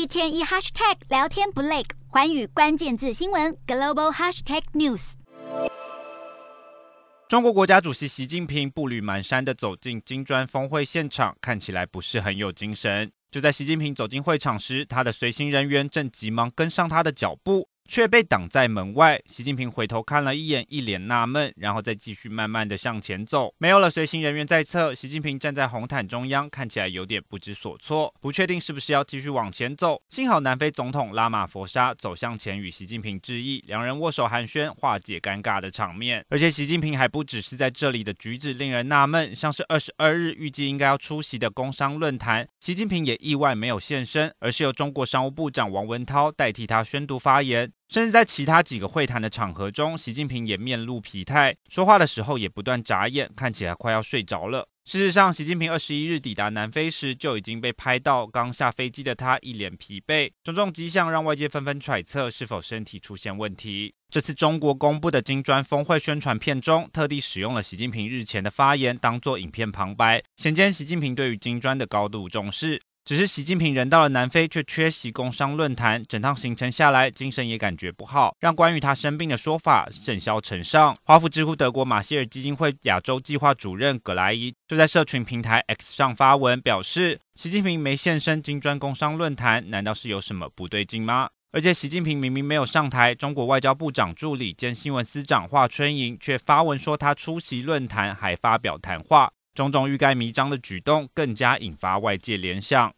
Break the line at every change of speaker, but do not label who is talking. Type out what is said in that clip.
一天一 hashtag 聊天不累，环宇关键字新闻 global hashtag news。
中国国家主席习近平步履蹒跚的走进金砖峰会现场，看起来不是很有精神。就在习近平走进会场时，他的随行人员正急忙跟上他的脚步。却被挡在门外。习近平回头看了一眼，一脸纳闷，然后再继续慢慢的向前走。没有了随行人员在侧，习近平站在红毯中央，看起来有点不知所措，不确定是不是要继续往前走。幸好南非总统拉马佛沙走向前与习近平致意，两人握手寒暄，化解尴尬的场面。而且习近平还不只是在这里的举止令人纳闷，像是二十二日预计应该要出席的工商论坛，习近平也意外没有现身，而是由中国商务部长王文涛代替他宣读发言。甚至在其他几个会谈的场合中，习近平也面露疲态，说话的时候也不断眨眼，看起来快要睡着了。事实上，习近平二十一日抵达南非时就已经被拍到刚下飞机的他一脸疲惫，种种迹象让外界纷纷揣测是否身体出现问题。这次中国公布的金砖峰会宣传片中，特地使用了习近平日前的发言当做影片旁白，显见习近平对于金砖的高度重视。只是习近平人到了南非，却缺席工商论坛，整趟行程下来，精神也感觉不好，让关于他生病的说法甚嚣尘上。华府智库德国马歇尔基金会亚洲计划主任葛莱伊就在社群平台 X 上发文表示，习近平没现身金砖工商论坛，难道是有什么不对劲吗？而且习近平明明没有上台，中国外交部长助理兼新闻司长华春莹却发文说他出席论坛，还发表谈话。种种欲盖弥彰的举动，更加引发外界联想。